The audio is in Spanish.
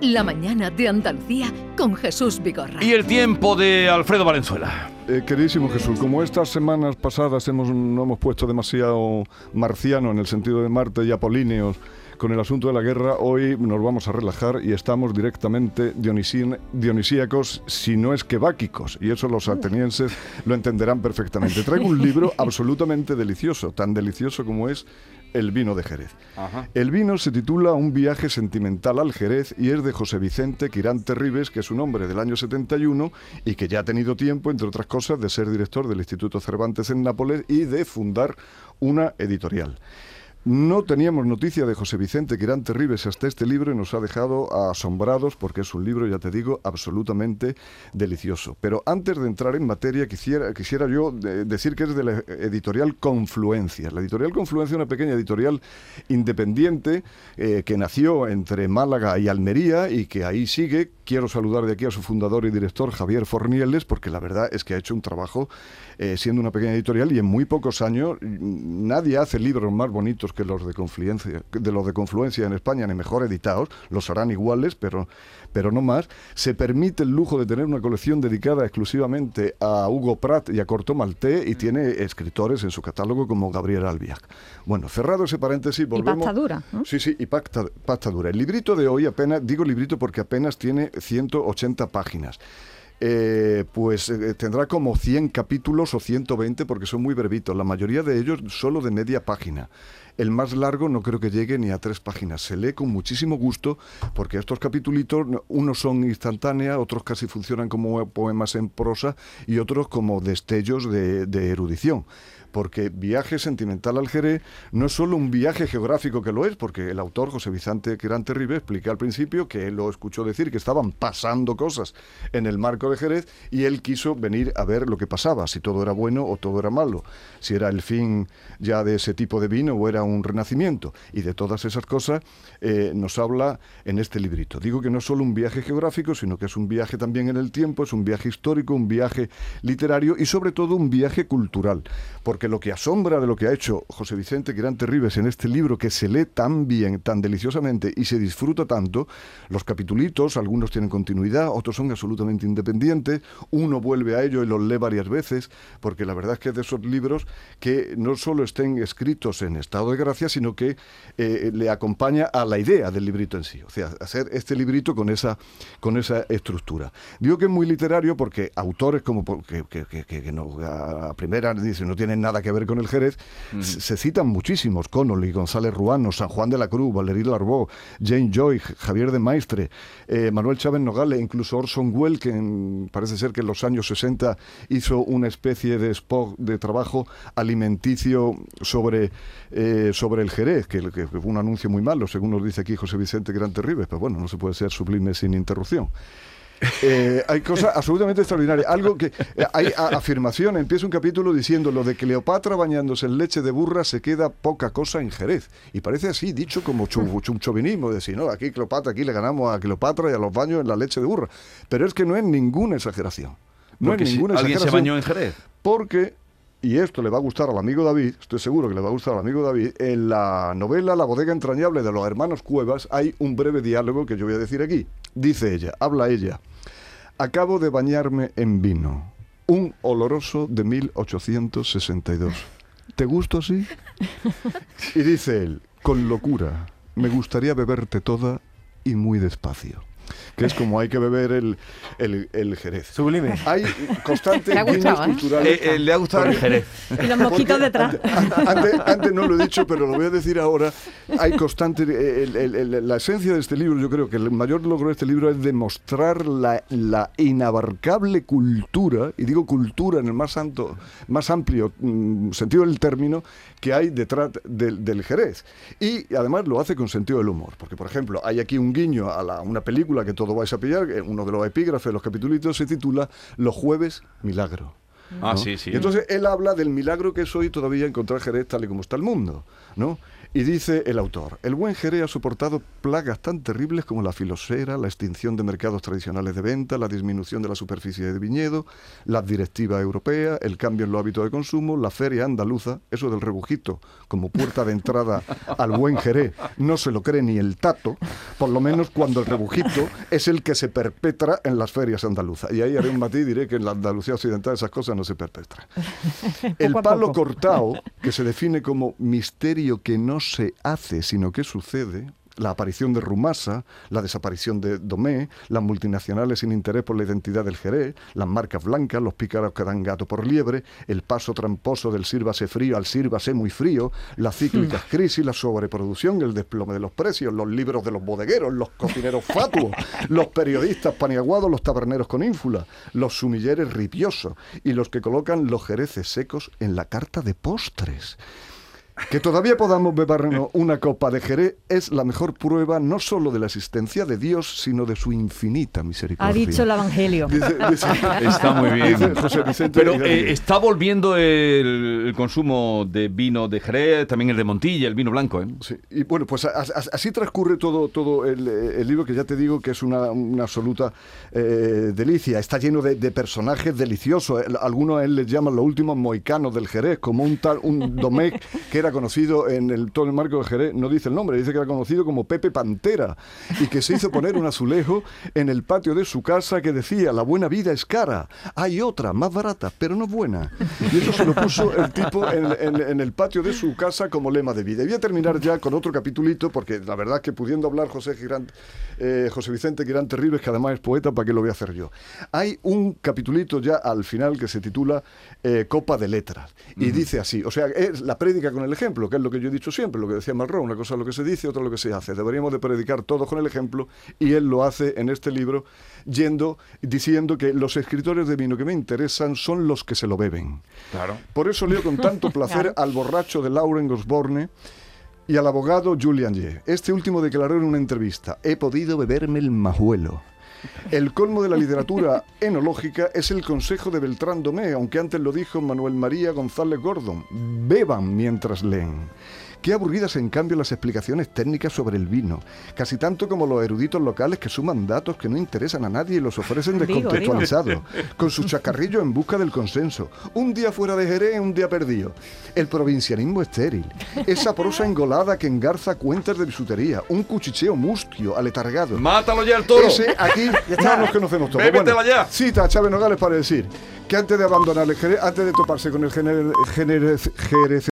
La mañana de Andalucía con Jesús Vigorra. Y el tiempo de Alfredo Valenzuela. Eh, queridísimo Jesús, como estas semanas pasadas hemos, no hemos puesto demasiado marciano en el sentido de Marte y apolíneos con el asunto de la guerra, hoy nos vamos a relajar y estamos directamente dionisíacos, si no es que báquicos, y eso los atenienses lo entenderán perfectamente. Traigo un libro absolutamente delicioso, tan delicioso como es el vino de Jerez. El vino se titula Un viaje sentimental al Jerez y es de José Vicente Quirante Ribes, que es un hombre del año 71 y que ya ha tenido tiempo, entre otras cosas, de ser director del Instituto Cervantes en Nápoles y de fundar una editorial. No teníamos noticia de José Vicente Quirante Ribes hasta este libro y nos ha dejado asombrados porque es un libro, ya te digo, absolutamente delicioso. Pero antes de entrar en materia, quisiera, quisiera yo decir que es de la editorial Confluencia. La editorial Confluencia es una pequeña editorial independiente eh, que nació entre Málaga y Almería y que ahí sigue. Quiero saludar de aquí a su fundador y director, Javier Fornieles, porque la verdad es que ha hecho un trabajo eh, siendo una pequeña editorial y en muy pocos años mm, nadie hace libros más bonitos que los de Confluencia, de los de Confluencia en España, ni mejor editados, los harán iguales, pero, pero no más. Se permite el lujo de tener una colección dedicada exclusivamente a Hugo Pratt y a Corto Malté y tiene escritores en su catálogo como Gabriel Albiac. Bueno, cerrado ese paréntesis, volvemos. Y dura. Sí, sí, y pasta, dura. El librito de hoy apenas, digo librito porque apenas tiene 180 páginas. Eh, pues eh, tendrá como 100 capítulos o 120 porque son muy brevitos, la mayoría de ellos solo de media página. El más largo no creo que llegue ni a tres páginas. Se lee con muchísimo gusto porque estos capítulos, unos son instantáneos, otros casi funcionan como poemas en prosa y otros como destellos de erudición porque Viaje Sentimental al Jerez no es solo un viaje geográfico que lo es, porque el autor José Vicente Quirante Ribe expliqué al principio que él lo escuchó decir que estaban pasando cosas en el marco de Jerez y él quiso venir a ver lo que pasaba, si todo era bueno o todo era malo, si era el fin ya de ese tipo de vino o era un renacimiento. Y de todas esas cosas eh, nos habla en este librito. Digo que no es solo un viaje geográfico, sino que es un viaje también en el tiempo, es un viaje histórico, un viaje literario y sobre todo un viaje cultural porque lo que asombra de lo que ha hecho José Vicente Quirante Ribes en este libro que se lee tan bien, tan deliciosamente y se disfruta tanto, los capitulitos, algunos tienen continuidad, otros son absolutamente independientes, uno vuelve a ello y los lee varias veces, porque la verdad es que es de esos libros que no solo estén escritos en estado de gracia, sino que eh, le acompaña a la idea del librito en sí, o sea, hacer este librito con esa, con esa estructura. Digo que es muy literario porque autores como que, que, no, a primera dice no tienen nada que ver con el Jerez, se, citan muchísimos, Connolly, González Ruano, San Juan de la Cruz, Valerí Larbó, Jane Joy, Javier de Maestre, eh, Manuel Chávez Nogales, incluso Orson Welles, que parece ser que en los años 60 hizo una especie de spot de trabajo alimenticio sobre, eh, sobre el Jerez, que, fue un anuncio muy malo, según nos dice aquí José Vicente Gran Terribes, pero bueno, no se puede ser sublime sin interrupción. Eh, hay cosas absolutamente extraordinarias. Algo que eh, hay afirmación, empieza un capítulo diciendo lo de Cleopatra bañándose en leche de burra se queda poca cosa en Jerez. Y parece así, dicho como un chauvinismo, decir, no, aquí Cleopatra, aquí le ganamos a Cleopatra y a los baños en la leche de burra. Pero es que no es ninguna exageración. No es ninguna si ¿Alguien se bañó en Jerez? Porque y esto le va a gustar al amigo David, estoy seguro que le va a gustar al amigo David, en la novela La bodega entrañable de los hermanos Cuevas hay un breve diálogo que yo voy a decir aquí. Dice ella, habla ella, acabo de bañarme en vino, un oloroso de 1862. ¿Te gusto así? Y dice él, con locura, me gustaría beberte toda y muy despacio que es como hay que beber el, el, jerez. Sublime. Hay constantes guiños ¿eh? culturales. Eh, eh, le ha gustado el jerez. Y los mosquitos detrás. Antes, no lo he dicho, pero lo voy a decir ahora. Hay constante... la esencia de este libro, yo creo que el mayor logro de este libro es demostrar la, la inabarcable cultura, y digo cultura en el más, santo, más amplio mm, sentido del término, que hay detrás del, del jerez. Y además lo hace con sentido del humor. Porque, por ejemplo, hay aquí un guiño a la, una película que todo vais a pillar, uno de los epígrafes los capítulos se titula Los jueves milagro. Ah, sí, sí. entonces él habla del milagro que es hoy todavía encontrar Jerez tal y como está el mundo, ¿no? Y dice el autor, el buen Jerez ha soportado plagas tan terribles como la filosera, la extinción de mercados tradicionales de venta, la disminución de la superficie de viñedo, la directiva europea, el cambio en los hábitos de consumo, la feria andaluza, eso del rebujito como puerta de entrada al buen Jerez, no se lo cree ni el tato, por lo menos cuando el rebujito es el que se perpetra en las ferias andaluzas. Y ahí haré un matiz y diré que en la Andalucía occidental esas cosas no se perpetran. El palo cortado, que se define como misterio que no se hace, sino que sucede, la aparición de Rumasa, la desaparición de Domé, las multinacionales sin interés por la identidad del Jerez, las marcas blancas, los pícaros que dan gato por liebre, el paso tramposo del sírvase frío al sírvase muy frío, las cíclicas crisis, la sobreproducción, el desplome de los precios, los libros de los bodegueros, los cocineros fatuos, los periodistas paniaguados, los taberneros con ínfula, los sumilleres ripiosos y los que colocan los jereces secos en la carta de postres. Que todavía podamos bebernos una copa de Jerez es la mejor prueba no solo de la existencia de Dios, sino de su infinita misericordia. Ha dicho el Evangelio. Dice- dice- Está muy bien. dice José Vicente Pero eh, está volviendo el, el consumo de vino de Jerez, también el de Montilla, el vino blanco. ¿eh? Sí, y bueno, pues a- a- así transcurre todo, todo el, el libro, que ya te digo que es una, una absoluta eh, delicia. Está lleno de, de personajes deliciosos. El- Algunos a él les llaman los últimos moicanos del Jerez, como un tal, un Domecq que era conocido en el, todo el marco de Jerez, no dice el nombre, dice que era conocido como Pepe Pantera, y que se hizo poner un azulejo en el patio de su casa que decía, la buena vida es cara, hay otra, más barata, pero no buena. Y eso se lo puso el tipo en, en- en el patio de su casa como lema de vida. Y voy a terminar ya con otro capitulito, porque la verdad que pudiendo hablar José, Girán, eh, José Vicente Girán Terribles, que además es poeta, ¿para qué lo voy a hacer yo? Hay un capitulito ya al final que se titula eh, Copa de Letras. Y dice así, o sea, es la prédica con el ejemplo, que es lo que yo he dicho siempre, lo que decía Malraux, una cosa es lo que se dice, otra lo que se hace. Deberíamos de predicar todos con el ejemplo, y él lo hace en este libro, yendo, diciendo que los escritores de vino que me interesan son los que se lo beben. Claro. Por eso leo con tanto placer al borracho de Lauren Osborne y al abogado Julian Ye. Este último declaró en una entrevista, he podido beberme el majuelo. El colmo de la literatura enológica es el consejo de Beltrán Domé, aunque antes lo dijo Manuel María González Gordon. Beban mientras leen. Qué aburridas en cambio las explicaciones técnicas sobre el vino, casi tanto como los eruditos locales que suman datos que no interesan a nadie y los ofrecen descontextualizados, con su chacarrillo en busca del consenso. Un día fuera de Jerez, un día perdido. El provincianismo estéril, esa prosa engolada que engarza cuentas de bisutería, un cuchicheo mustio, aletargado. ¡Mátalo ya el toro! Ese aquí no nos conocemos todos. Bébetela ya. Cita a Chávez Nogales para decir que antes de abandonar el Jerez, antes de toparse con el Jerez, Jerez